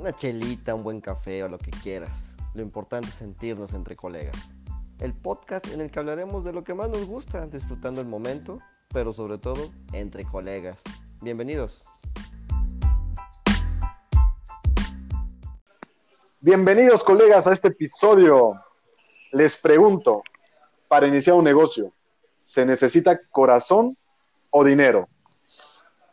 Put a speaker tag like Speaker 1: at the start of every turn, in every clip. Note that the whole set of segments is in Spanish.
Speaker 1: una chelita, un buen café o lo que quieras. Lo importante es sentirnos entre colegas. El podcast en el que hablaremos de lo que más nos gusta, disfrutando el momento, pero sobre todo entre colegas. Bienvenidos.
Speaker 2: Bienvenidos colegas a este episodio. Les pregunto, para iniciar un negocio, ¿se necesita corazón o dinero?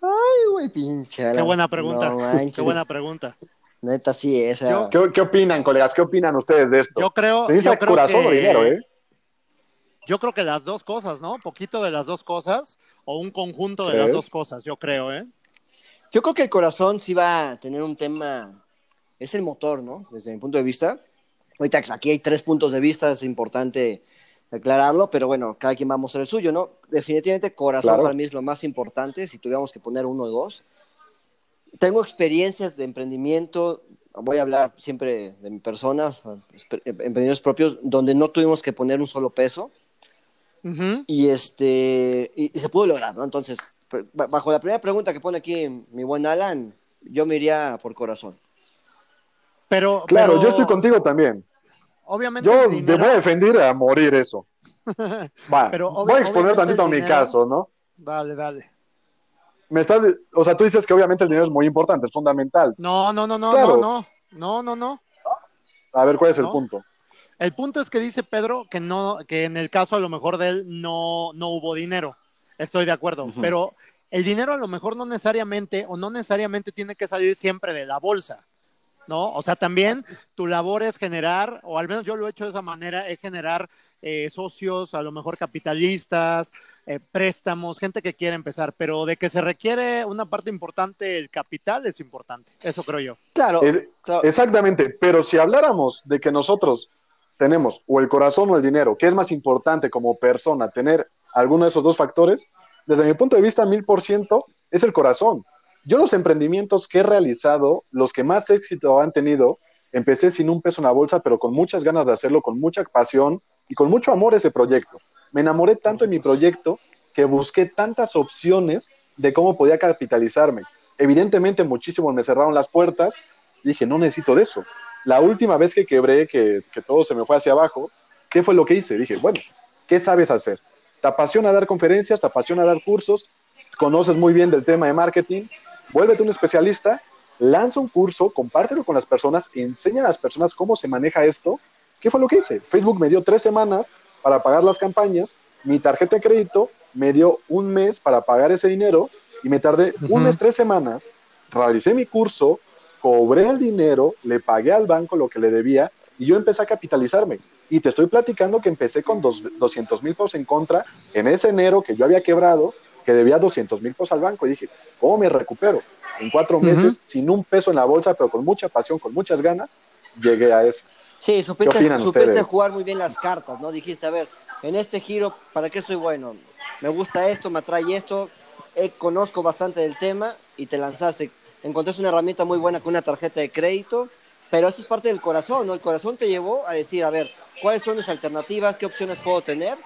Speaker 1: Ay, güey, pinche.
Speaker 3: Qué buena pregunta. Qué buena pregunta.
Speaker 1: Neta, sí, esa.
Speaker 2: ¿Qué, opinan, colegas? ¿Qué opinan ustedes de esto?
Speaker 3: Yo creo.
Speaker 2: ¿Se necesita corazón o dinero, eh?
Speaker 3: Yo creo que las dos cosas, ¿no? Poquito de las dos cosas o un conjunto de las dos cosas, yo creo, ¿eh?
Speaker 1: Yo creo que el corazón sí va a tener un tema. Es el motor, ¿no? Desde mi punto de vista. Ahorita aquí hay tres puntos de vista, es importante aclararlo, pero bueno, cada quien va a mostrar el suyo, ¿no? Definitivamente corazón para mí es lo más importante, si tuviéramos que poner uno o dos. Tengo experiencias de emprendimiento, voy a hablar siempre de mi persona, emprendedores propios, donde no tuvimos que poner un solo peso. Y este y, se pudo lograr, ¿no? Entonces, bajo la primera pregunta que pone aquí mi buen Alan, yo me iría por corazón.
Speaker 3: Pero,
Speaker 2: claro, yo estoy contigo también.
Speaker 3: Obviamente.
Speaker 2: Yo te voy a defender a morir eso. Va, voy a exponer tantito a mi caso, ¿no?
Speaker 3: Dale, dale.
Speaker 2: Me estás, o sea, tú dices que obviamente el dinero es muy importante, es fundamental.
Speaker 3: No, no, no, no, no, no, no, no, no.
Speaker 2: A ver, ¿cuál es el punto?
Speaker 3: El punto es que dice Pedro que no, que en el caso a lo mejor de él no, no hubo dinero. Estoy de acuerdo, pero el dinero a lo mejor no necesariamente o no necesariamente tiene que salir siempre de la bolsa. ¿No? O sea, también tu labor es generar, o al menos yo lo he hecho de esa manera, es generar eh, socios, a lo mejor capitalistas, eh, préstamos, gente que quiere empezar, pero de que se requiere una parte importante, el capital es importante, eso creo yo.
Speaker 1: Claro,
Speaker 2: Exactamente, pero si habláramos de que nosotros tenemos o el corazón o el dinero, ¿qué es más importante como persona, tener alguno de esos dos factores? Desde mi punto de vista, mil por ciento es el corazón. Yo los emprendimientos que he realizado, los que más éxito han tenido, empecé sin un peso en la bolsa, pero con muchas ganas de hacerlo, con mucha pasión y con mucho amor ese proyecto. Me enamoré tanto en mi proyecto que busqué tantas opciones de cómo podía capitalizarme. Evidentemente muchísimos me cerraron las puertas, dije, no necesito de eso. La última vez que quebré, que, que todo se me fue hacia abajo, ¿qué fue lo que hice? Dije, bueno, ¿qué sabes hacer? ¿Te apasiona dar conferencias? ¿Te apasiona dar cursos? ¿Conoces muy bien del tema de marketing? Vuélvete un especialista, lanza un curso, compártelo con las personas, enseña a las personas cómo se maneja esto. ¿Qué fue lo que hice? Facebook me dio tres semanas para pagar las campañas, mi tarjeta de crédito me dio un mes para pagar ese dinero y me tardé un mes, tres semanas, realicé mi curso, cobré el dinero, le pagué al banco lo que le debía y yo empecé a capitalizarme. Y te estoy platicando que empecé con dos, 200 mil pesos en contra en ese enero que yo había quebrado que debía 200 mil pesos al banco y dije, ¿cómo me recupero? En cuatro meses, sin un peso en la bolsa, pero con mucha pasión, con muchas ganas, llegué a eso.
Speaker 1: Sí, supiste, jugar muy bien las cartas, ¿no? Dijiste, a ver, en este giro, ¿para qué soy bueno? Me gusta esto, me atrae esto, eh, conozco bastante del tema y te lanzaste. Encontraste una herramienta muy buena con una tarjeta de crédito, pero eso es parte del corazón, ¿no? El corazón te llevó a decir, a ver, ¿cuáles son mis alternativas? ¿Qué opciones puedo tener?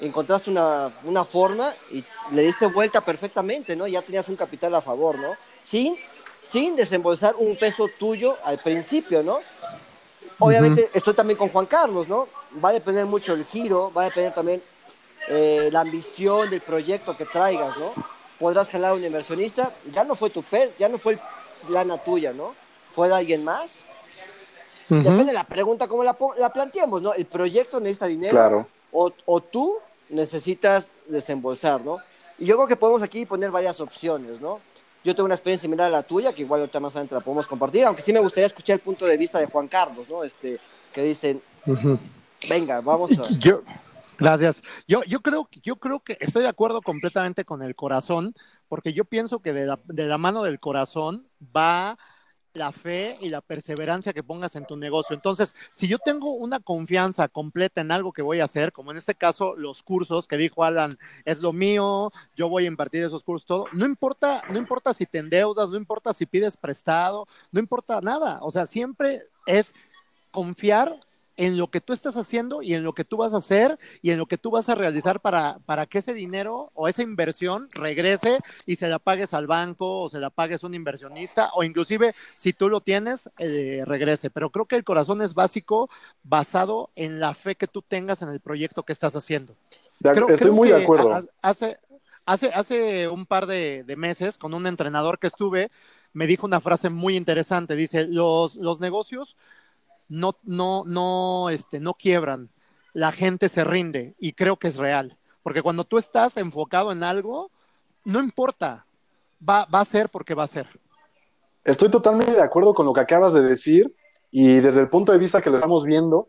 Speaker 1: Encontraste una, una, forma y le diste vuelta perfectamente, ¿no? Ya tenías un capital a favor, ¿no? Sin, sin desembolsar un peso tuyo al principio, ¿no? Obviamente estoy también con Juan Carlos, ¿no? Va a depender mucho el giro, va a depender también eh, la ambición del proyecto que traigas, ¿no? Podrás jalar a un inversionista, ya no fue tu pez, ya no fue lana tuya, ¿no? Fue de alguien más. Depende de la pregunta, cómo la, la planteamos, ¿no? El proyecto necesita dinero.
Speaker 2: Claro.
Speaker 1: O, o tú necesitas desembolsar, ¿no? Y yo creo que podemos aquí poner varias opciones, ¿no? Yo tengo una experiencia similar a la tuya, que igual ahorita más adelante la podemos compartir, aunque sí me gustaría escuchar el punto de vista de Juan Carlos, ¿no? Este, que dicen, venga, vamos a...
Speaker 3: Yo, gracias. Yo, yo, creo, yo creo que estoy de acuerdo completamente con el corazón, porque yo pienso que de la, de la mano del corazón va la fe y la perseverancia que pongas en tu negocio. Entonces, si yo tengo una confianza completa en algo que voy a hacer, como en este caso los cursos que dijo Alan, es lo mío, yo voy a impartir esos cursos, todo, no importa, no importa si te endeudas, no importa si pides prestado, no importa nada. O sea, siempre es confiar en lo que tú estás haciendo y en lo que tú vas a hacer y en lo que tú vas a realizar para, para que ese dinero o esa inversión regrese y se la pagues al banco o se la pagues a un inversionista o inclusive si tú lo tienes, eh, regrese. Pero creo que el corazón es básico basado en la fe que tú tengas en el proyecto que estás haciendo.
Speaker 2: estoy muy de acuerdo.
Speaker 3: Hace, hace, hace un par de, de meses con un entrenador que estuve, me dijo una frase muy interesante. Dice, los, los negocios no, no, no, este, no quiebran, la gente se rinde y creo que es real. Porque cuando tú estás enfocado en algo, no importa, va, va a ser porque va a ser.
Speaker 2: Estoy totalmente de acuerdo con lo que acabas de decir y desde el punto de vista que lo estamos viendo,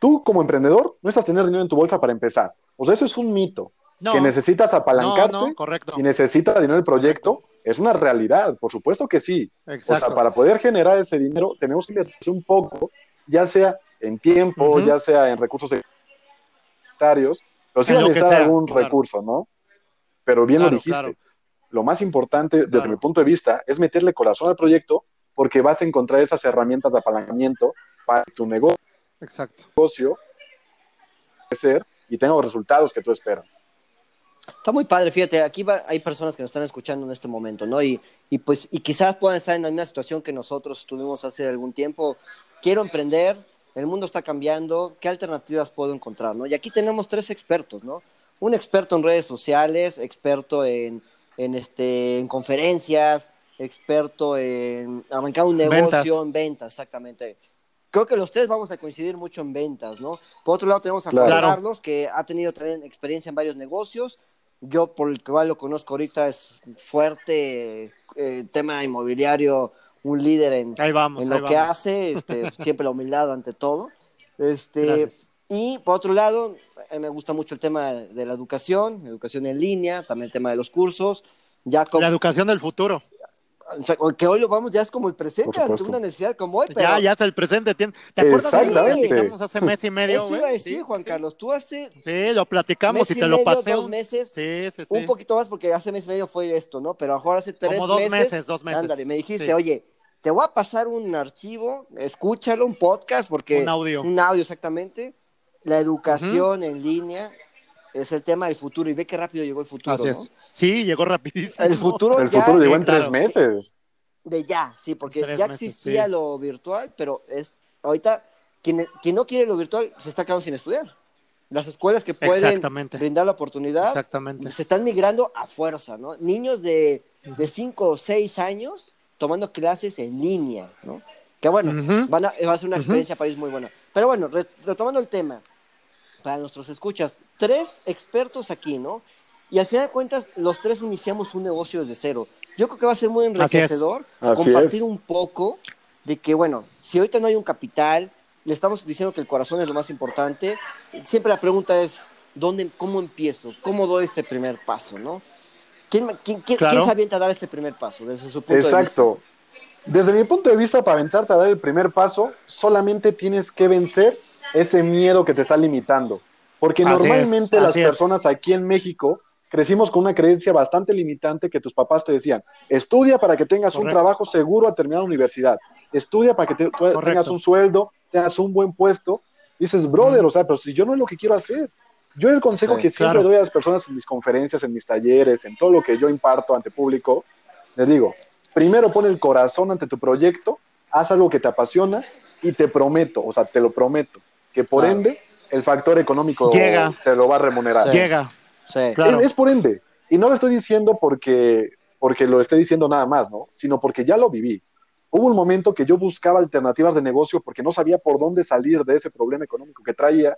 Speaker 2: tú como emprendedor no estás tener dinero en tu bolsa para empezar. O sea, eso es un mito. que necesitas apalancarte y necesitas dinero en el proyecto es una realidad, por supuesto que sí. O sea, para poder generar ese dinero tenemos que invertir un poco, ya sea en tiempo, ya sea en recursos secundarios, pero sí necesitas algún recurso, ¿no? Pero bien lo dijiste. Lo más importante, desde mi punto de vista, es meterle corazón al proyecto porque vas a encontrar esas herramientas de apalancamiento para tu negocio,
Speaker 3: Exacto.
Speaker 2: negocio crecer y tenga los resultados que tú esperas.
Speaker 1: Está muy padre, fíjate, aquí hay personas que nos están escuchando en este momento, ¿no? Y, y, pues, y quizás puedan estar en la misma situación que nosotros tuvimos hace algún tiempo. Quiero emprender, el mundo está cambiando, ¿qué alternativas puedo encontrar, no? Y aquí tenemos tres expertos, ¿no? Un experto en redes sociales, experto en, en, este, en conferencias, experto en arrancar un negocio, en ventas, exactamente. Creo que los tres vamos a coincidir mucho en ventas, ¿no? Por otro lado tenemos a Carlos, que ha tenido también experiencia en varios negocios, yo, por el que lo conozco ahorita, es fuerte eh, tema inmobiliario, un líder en, en lo que hace, este, siempre la humildad ante todo. Este, y por otro lado, eh, me gusta mucho el tema de la educación, educación en línea, también el tema de los cursos. Ya
Speaker 3: La educación del futuro
Speaker 1: que hoy lo vamos, ya es como el presente ante una necesidad como hoy.
Speaker 3: Ya, ya es el presente. ¿Te acuerdas que lo platicamos hace mes y medio?
Speaker 1: Eso iba a decir, Juan Carlos. Tú hace.
Speaker 3: Sí, lo platicamos y te lo pasé.
Speaker 1: Dos meses. Sí, sí, sí. Un poquito más porque hace mes y medio fue esto, ¿no? Pero a mejor hace tres
Speaker 3: como dos meses. dos meses.
Speaker 1: Ándale, me dijiste, oye, te voy a pasar un archivo, escúchalo, un podcast, porque.
Speaker 3: Un audio.
Speaker 1: Un audio, exactamente. La educación en línea es el tema del futuro y ve qué rápido llegó el futuro. Así es.
Speaker 3: Sí, llegó rapidísimo.
Speaker 1: El futuro,
Speaker 2: el futuro llegó en tres meses.
Speaker 1: De ya, sí, porque ya existía lo virtual, pero es ahorita quien, quien, no quiere lo virtual se está quedando sin estudiar. Las escuelas que pueden brindar la oportunidad se están migrando a fuerza, ¿no? Niños de 5 o 6 años tomando clases en línea, ¿no? Que bueno, van a, va a ser una experiencia para ellos muy buena. Pero bueno, retomando el tema, para nuestros escuchas, tres expertos aquí, ¿no? Y al final de cuentas, los tres iniciamos un negocio desde cero. Yo creo que va a ser muy enriquecedor compartir un poco de que, bueno, si ahorita no hay un capital, le estamos diciendo que el corazón es lo más importante, siempre la pregunta es, ¿dónde, ¿cómo empiezo? ¿Cómo doy este primer paso? ¿no? ¿Quién, quién, quién, se avienta a dar este primer paso desde su punto
Speaker 2: Exacto. de vista? Desde mi punto de vista, para aventarte a dar el primer paso, solamente tienes que vencer ese miedo que te está limitando. Porque normalmente las personas aquí en México crecimos con una creencia bastante limitante que tus papás te decían, estudia para que tengas un trabajo seguro al terminar la universidad, estudia para que tengas un sueldo, tengas un buen puesto. dices, brother, o sea, pero si yo no es lo que quiero hacer. Yo el consejo que siempre doy a las personas en mis conferencias, en mis talleres, en todo lo que yo imparto ante público, les digo, primero pon el corazón ante tu proyecto, haz algo que te apasiona y te prometo, o sea, te lo prometo, que por ende el factor económico te lo va a remunerar.
Speaker 3: Llega.
Speaker 2: Es, por ende. Y no lo estoy diciendo porque, porque lo esté diciendo nada más, ¿no? Sino porque ya lo viví. Hubo un momento que yo buscaba alternativas de negocio porque no sabía por dónde salir de ese problema económico que traía.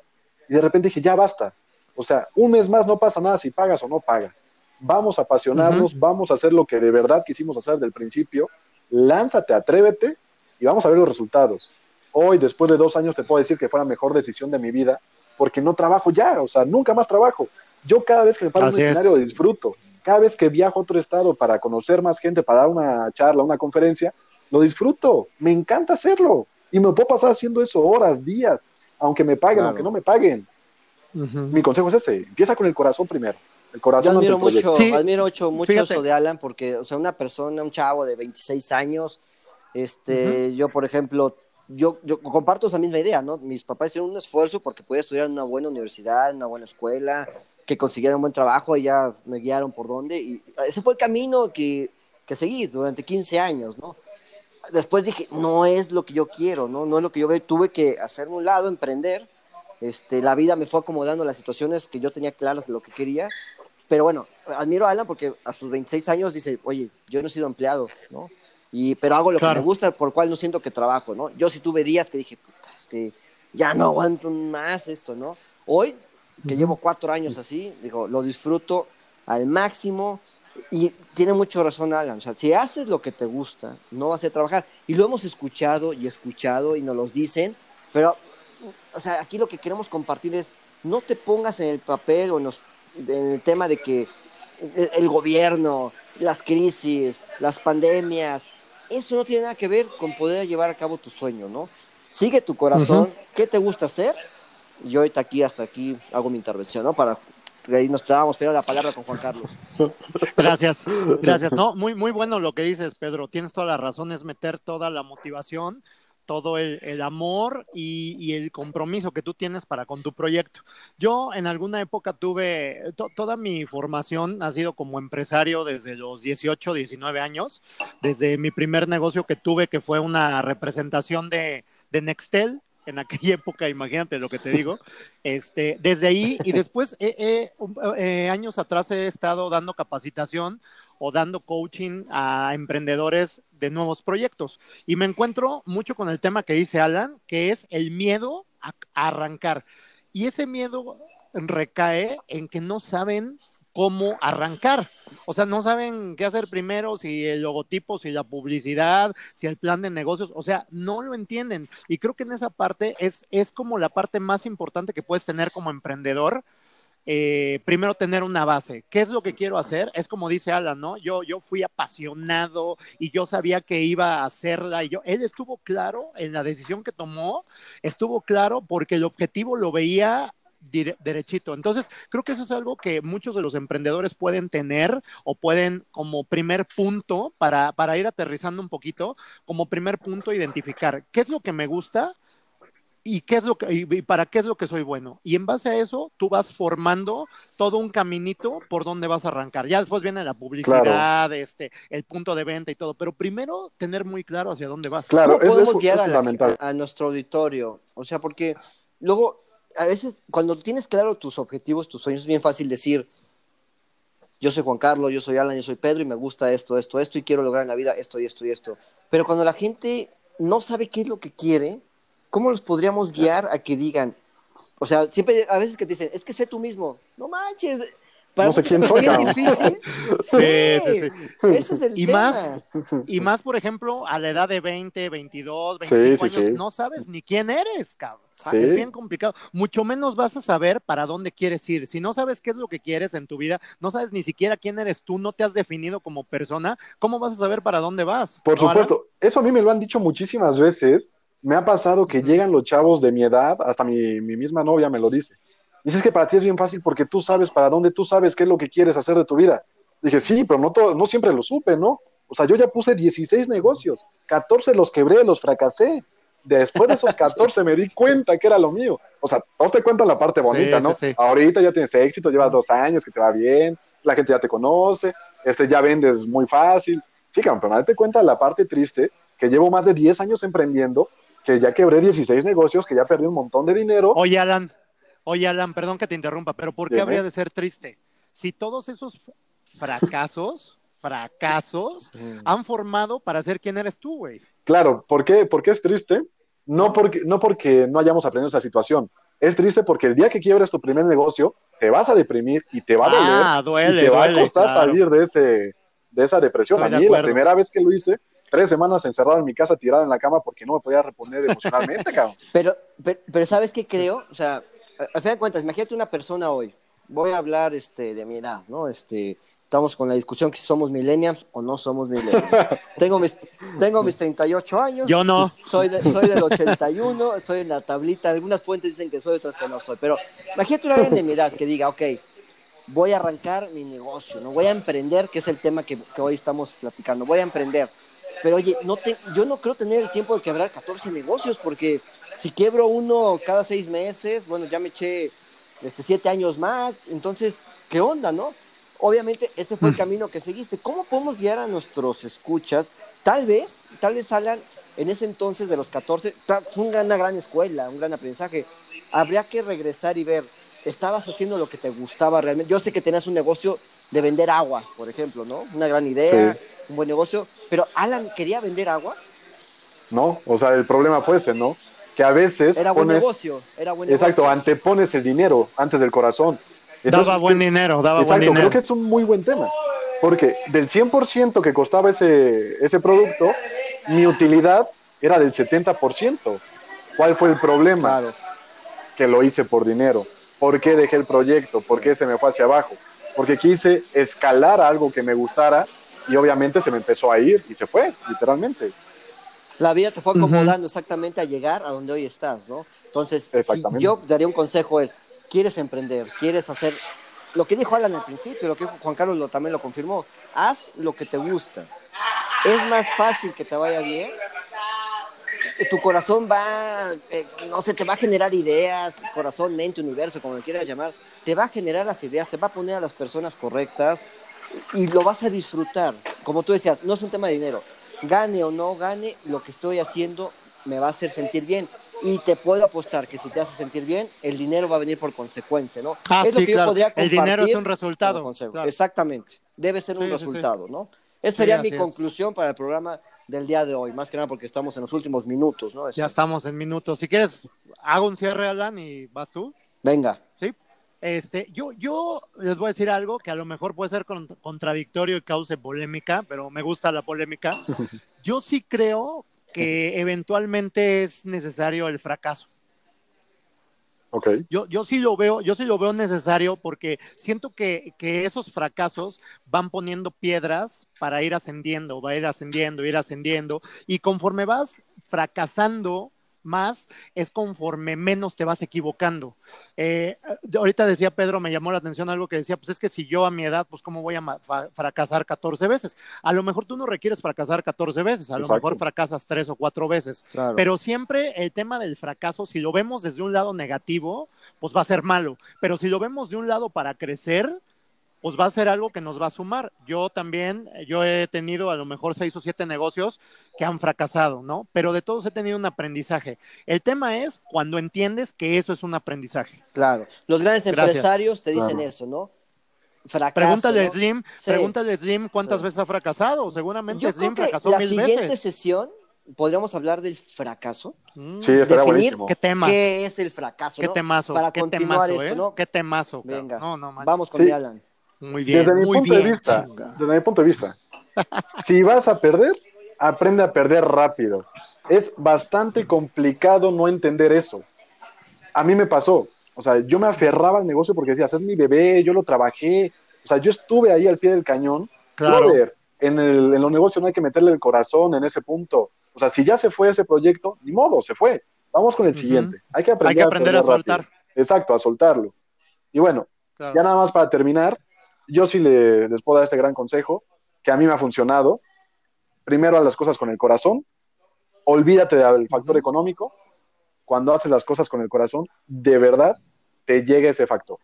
Speaker 2: Y de repente dije, ya basta. O sea, un mes más no pasa nada si pagas o no pagas. Vamos a apasionarnos, vamos a hacer lo que de verdad quisimos hacer del principio. Lánzate, atrévete y vamos a ver los resultados. Hoy, después de dos años, te puedo decir que fue la mejor decisión de mi vida porque no trabajo ya, o sea, nunca más trabajo. Yo cada vez que me paro en un escenario disfruto. Cada vez que viajo a otro estado para conocer más gente, para dar una charla, una conferencia, lo disfruto. Me encanta hacerlo. Y me puedo pasar haciendo eso horas, días, aunque me paguen, aunque no me paguen. Mi consejo es ese, empieza con el corazón primero. El corazón
Speaker 1: Yo admiro mucho, admiro mucho, mucho eso de Alan, porque, o sea, una persona, un chavo de 26 años, este, yo, por ejemplo, yo, yo comparto esa misma idea, ¿no? Mis papás hicieron un esfuerzo porque podía estudiar en una buena universidad, en una buena escuela, que consiguiera un buen trabajo y ya me guiaron por dónde. Y ese fue el camino que, que seguí durante 15 años, ¿no? Después dije, no es lo que yo quiero, ¿no? No es lo que yo veo. Tuve que hacerme un lado, emprender. Este, la vida me fue acomodando las situaciones que yo tenía claras de lo que quería. Pero bueno, admiro a Alan porque a sus 26 años dice, oye, yo no he sido empleado, ¿no? Y, pero hago lo que me gusta, por cual no siento que trabajo, ¿no? Yo sí tuve días que dije, este, ya no aguanto más esto, ¿no? Hoy que llevo cuatro años así, digo, lo disfruto al máximo y tiene mucho razón Alan, o sea, si haces lo que te gusta, no vas a trabajar. Y lo hemos escuchado y escuchado y nos lo dicen, pero, o sea, aquí lo que queremos compartir es, no te pongas en el papel o en, en el tema de que el gobierno, las crisis, las pandemias, eso no tiene nada que ver con poder llevar a cabo tu sueño, ¿no? Sigue tu corazón, ¿qué te gusta hacer? yo ahorita aquí, hasta aquí, hago mi intervención, ¿no? Para ahí nos quedábamos pero la palabra con Juan Carlos.
Speaker 3: Gracias, gracias. No, muy, muy bueno lo que dices, Pedro. Tienes toda la razón, es meter toda la motivación, todo el, amor y, el compromiso que tú tienes para con tu proyecto. Yo en alguna época tuve, toda mi formación ha sido como empresario desde los 18, 19 años, desde mi primer negocio que tuve, que fue una representación de, de Nextel, en aquella época, imagínate lo que te digo, este, desde ahí y después eh, años atrás he estado dando capacitación o dando coaching a emprendedores de nuevos proyectos y me encuentro mucho con el tema que dice Alan, que es el miedo a arrancar. Y ese miedo recae en que no saben cómo arrancar. O sea, no saben qué hacer primero, si el logotipo, si la publicidad, si el plan de negocios, o sea, no lo entienden. Y creo que en esa parte es, es como la parte más importante que puedes tener como emprendedor. Eh, primero tener una base. ¿Qué es lo que quiero hacer? Es como dice Alan, ¿no? Yo, yo fui apasionado y yo sabía que iba a hacerla y yo, él estuvo claro en la decisión que tomó, estuvo claro porque el objetivo lo veía derechito. Entonces, creo que eso es algo que muchos de los emprendedores pueden tener o pueden como primer punto para, para ir aterrizando un poquito, como primer punto identificar qué es lo que me gusta y qué es lo que y para qué es lo que soy bueno. Y en base a eso, tú vas formando todo un caminito por donde vas a arrancar. Ya después viene la publicidad, este, el punto de venta y todo, pero primero tener muy claro hacia dónde vas.
Speaker 1: Claro, ¿Cómo podemos guiar a, a nuestro auditorio? O sea, porque luego a veces cuando tienes claro tus objetivos, tus sueños, es bien fácil decir, yo soy Juan Carlos, yo soy Alan, yo soy Pedro y me gusta esto, esto, esto y quiero lograr en la vida esto y esto y esto. Pero cuando la gente no sabe qué es lo que quiere, ¿cómo los podríamos guiar a que digan? O sea, siempre a veces que te dicen, es que sé tú mismo. No manches,
Speaker 2: no sé quién soy.
Speaker 1: difícil. Sí, sí, sí. Ese es el
Speaker 3: y Más, y más, por ejemplo, a la edad de 20, 22, 25 años, no sabes ni quién eres, cabrón. Es bien complicado. Mucho menos vas a saber para dónde quieres ir. Si no sabes qué es lo que quieres en tu vida, no sabes ni siquiera quién eres tú, no te has definido como persona, ¿cómo vas a saber para dónde vas?
Speaker 2: Por supuesto. Eso a mí me lo han dicho muchísimas veces. Me ha pasado que llegan los chavos de mi edad, hasta mi, mi misma novia me lo dice Dices que para ti es bien fácil porque tú sabes para dónde, tú sabes qué es lo que quieres hacer de tu vida. Dije, sí, pero no, todo, no siempre lo supe, ¿no? O sea, yo ya puse 16 negocios, 14 los quebré, los fracasé. Después de esos 14 me di cuenta que era lo mío. O sea, todos te cuentan la parte bonita, ¿no? Ahorita ya tienes éxito, llevas dos años, que te va bien, la gente ya te conoce, este, ya vendes muy fácil. Sí, campeón, date cuenta la parte triste, que llevo más de 10 años emprendiendo, que ya quebré 16 negocios, que ya perdí un montón de dinero.
Speaker 3: Oye, Alan, Oye, Alan, perdón que te interrumpa, pero ¿por qué habría de ser triste? Si todos esos fracasos, fracasos, han formado para ser quien eres tú, güey.
Speaker 2: Claro, ¿por qué, ¿por qué es triste? No porque, no porque no hayamos aprendido esa situación. Es triste porque el día que quiebres tu primer negocio, te vas a deprimir y te va a doler.
Speaker 3: Ah, duele,
Speaker 2: y te
Speaker 3: va
Speaker 2: a costar salir de, ese, de esa depresión. a mí, la primera vez que lo hice, tres semanas encerrado en mi casa, tirado en la cama porque no me podía reponer emocionalmente, cabrón.
Speaker 1: Pero, pero, pero, ¿sabes qué creo? O sea, a fin de cuentas, imagínate una persona hoy, voy a hablar este, de mi edad, ¿no? Este, estamos con la discusión que si somos millennials o no somos millennials. tengo, mis, tengo mis 38 años.
Speaker 3: Yo no.
Speaker 1: Soy, soy del 81, estoy en la tablita. Algunas fuentes dicen que soy, otras que no soy. Pero imagínate una vez de mi edad que diga, ok, voy a arrancar mi negocio, ¿no? Voy a emprender, que es el tema que, que hoy estamos platicando. Voy a emprender. Pero oye, no te, yo no creo tener el tiempo de quebrar 14 negocios, porque si quiebro uno cada seis meses, bueno, ya me eché este, siete años más, entonces, ¿qué onda, no? Obviamente, ese fue el mm. camino que seguiste. ¿Cómo podemos guiar a nuestros escuchas? Tal vez, tal vez salgan en ese entonces de los 14, fue una gran escuela, un gran aprendizaje. Habría que regresar y ver, ¿estabas haciendo lo que te gustaba realmente? Yo sé que tenías un negocio de vender agua, por ejemplo, ¿no? Una gran idea, un buen negocio, pero Alan quería vender agua.
Speaker 2: No, o sea, el problema fue ese, ¿no? Que a veces...
Speaker 1: Era buen negocio, era buen
Speaker 2: Exacto, antepones el dinero antes del corazón.
Speaker 3: daba buen dinero, daba buen dinero.
Speaker 2: creo que es un muy buen tema. Porque del 100% que costaba ese, ese producto, mi utilidad era del 70%. ¿Cuál fue el problema? Que lo hice por dinero. ¿Por qué dejé el proyecto? ¿Por qué se me fue hacia abajo? Porque quise escalar algo que me gustara y obviamente se me empezó a ir y se fue, literalmente.
Speaker 1: La vida te fue acomodando exactamente a llegar a donde hoy estás, ¿no? Entonces, si yo daría un consejo es, quieres emprender, quieres hacer lo que dijo Alan al principio, lo que Juan Carlos lo, también lo confirmó, haz lo que te gusta. Es más fácil que te vaya bien. Tu corazón va, eh, no sé, te va a generar ideas, corazón, mente, universo, como lo quieras llamar, te va a generar las ideas, te va a poner a las personas correctas y lo vas a disfrutar. Como tú decías, no es un tema de dinero. Gane o no gane, lo que estoy haciendo me va a hacer sentir bien. Y te puedo apostar que si te hace sentir bien, el dinero va a venir por consecuencia, ¿no?
Speaker 3: Ah, es lo que yo podría El dinero es un resultado.
Speaker 1: Exactamente. Debe ser un resultado, ¿no? Esa sería mi conclusión para el programa del día de hoy, más que nada porque estamos en los últimos minutos, ¿no?
Speaker 3: Ya estamos en minutos. Si quieres, hago un cierre, Alan, y vas tú.
Speaker 1: Venga.
Speaker 3: Este, yo, yo les voy a decir algo que a lo mejor puede ser contradictorio y cause polémica, pero me gusta la polémica. Yo sí creo que eventualmente es necesario el fracaso.
Speaker 2: Okay.
Speaker 3: Yo, yo sí lo veo, yo sí lo veo necesario porque siento que, que, esos fracasos van poniendo piedras para ir ascendiendo, va a ir ascendiendo, ir ascendiendo, y conforme vas fracasando, más es conforme menos te vas equivocando. Eh, ahorita decía Pedro, me llamó la atención algo que decía, pues es que si yo a mi edad, pues cómo voy a fracasar 14 veces. A lo mejor tú no requieres fracasar 14 veces, a lo mejor fracasas tres o cuatro veces, pero siempre el tema del fracaso, si lo vemos desde un lado negativo, pues va a ser malo, pero si lo vemos de un lado para crecer, pues va a ser algo que nos va a sumar. Yo también, yo he tenido a lo mejor seis o siete negocios que han fracasado, ¿no? Pero de todos he tenido un aprendizaje. El tema es cuando entiendes que eso es un aprendizaje.
Speaker 1: Claro, los grandes empresarios te dicen eso, ¿no?
Speaker 3: Fracaso, pregúntale a Slim, pregúntale a Slim cuántas veces ha fracasado. Seguramente Slim fracasó mil veces.
Speaker 1: La siguiente sesión podríamos hablar del fracaso.
Speaker 2: Mm. Sí, estaría Definir
Speaker 3: ¿Qué tema?
Speaker 1: ¿Qué es el fracaso?
Speaker 3: ¿Qué temazo? Para ¿Qué continuar temazo, esto, eh?
Speaker 1: ¿no?
Speaker 3: ¿Qué temazo?
Speaker 1: Venga, no, no, vamos con Alan.
Speaker 3: Muy bien.
Speaker 2: Desde mi
Speaker 3: muy
Speaker 2: punto de vista, desde mi punto de vista, si vas a perder, aprende a perder rápido. Es bastante complicado no entender eso. A mí me pasó. O sea, yo me aferraba al negocio porque decía, es mi bebé, yo lo trabajé. O sea, yo estuve ahí al pie del cañón.
Speaker 3: Claro.
Speaker 2: en, el, en los negocios no hay que meterle el corazón en ese punto. O sea, si ya se fue ese proyecto, ni modo, se fue. Vamos con el siguiente. Hay que aprender,
Speaker 3: hay que aprender a, soltar.
Speaker 2: Exacto, a soltarlo. Y bueno, ya nada más para terminar, yo sí le, les puedo dar este gran consejo que a mí me ha funcionado. Primero a las cosas con el corazón, olvídate del factor económico. Cuando haces las cosas con el corazón, de verdad te llega ese factor.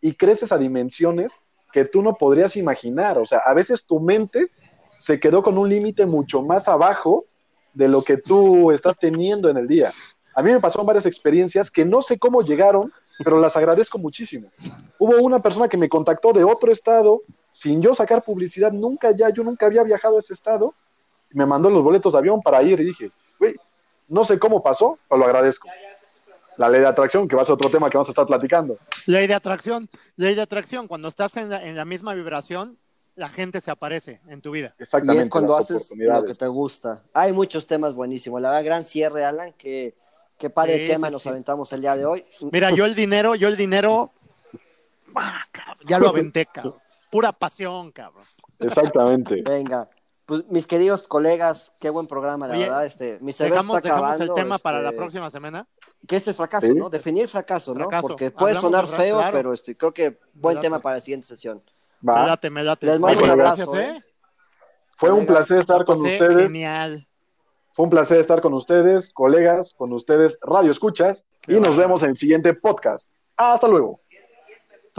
Speaker 2: Y creces a dimensiones que tú no podrías imaginar. O sea, a veces tu mente se quedó con un límite mucho más abajo de lo que tú estás teniendo en el día. A mí me pasaron varias experiencias que no sé cómo llegaron, pero las agradezco muchísimo. Hubo una persona que me contactó de otro estado, sin yo sacar publicidad, nunca ya, yo nunca había viajado a ese estado, me mandó los boletos de avión para ir y dije, güey, no sé cómo pasó, pero lo agradezco. La ley de atracción, que va a ser otro tema que vamos a estar platicando.
Speaker 3: Ley de atracción, ley de atracción, cuando estás en la, misma vibración, la gente se aparece en tu vida.
Speaker 1: Exactamente. Y es cuando haces lo que te gusta. Hay muchos temas buenísimos. La verdad, gran cierre, Alan, que Qué padre tema nos aventamos el día de hoy.
Speaker 3: Mira, yo el dinero, yo el dinero, ah, ya lo aventé, cabrón. Pura pasión, cabrón.
Speaker 2: Exactamente.
Speaker 1: Venga. Pues, mis queridos colegas, qué buen programa, la verdad. Este, mi
Speaker 3: dejamos, dejamos el tema para la este, próxima semana.
Speaker 1: ¿Qué es el fracaso, no? Definir fracaso, ¿no? Porque puede sonar feo, pero este, creo que buen tema para la siguiente sesión.
Speaker 3: Me late, me late.
Speaker 1: Les mando un abrazo, ¿eh? ¿eh?
Speaker 2: Fue un placer estar con ustedes.
Speaker 3: Genial.
Speaker 2: Fue un placer estar con ustedes, colegas, con ustedes, Radio Escuchas, y nos vemos en el siguiente podcast. Hasta luego.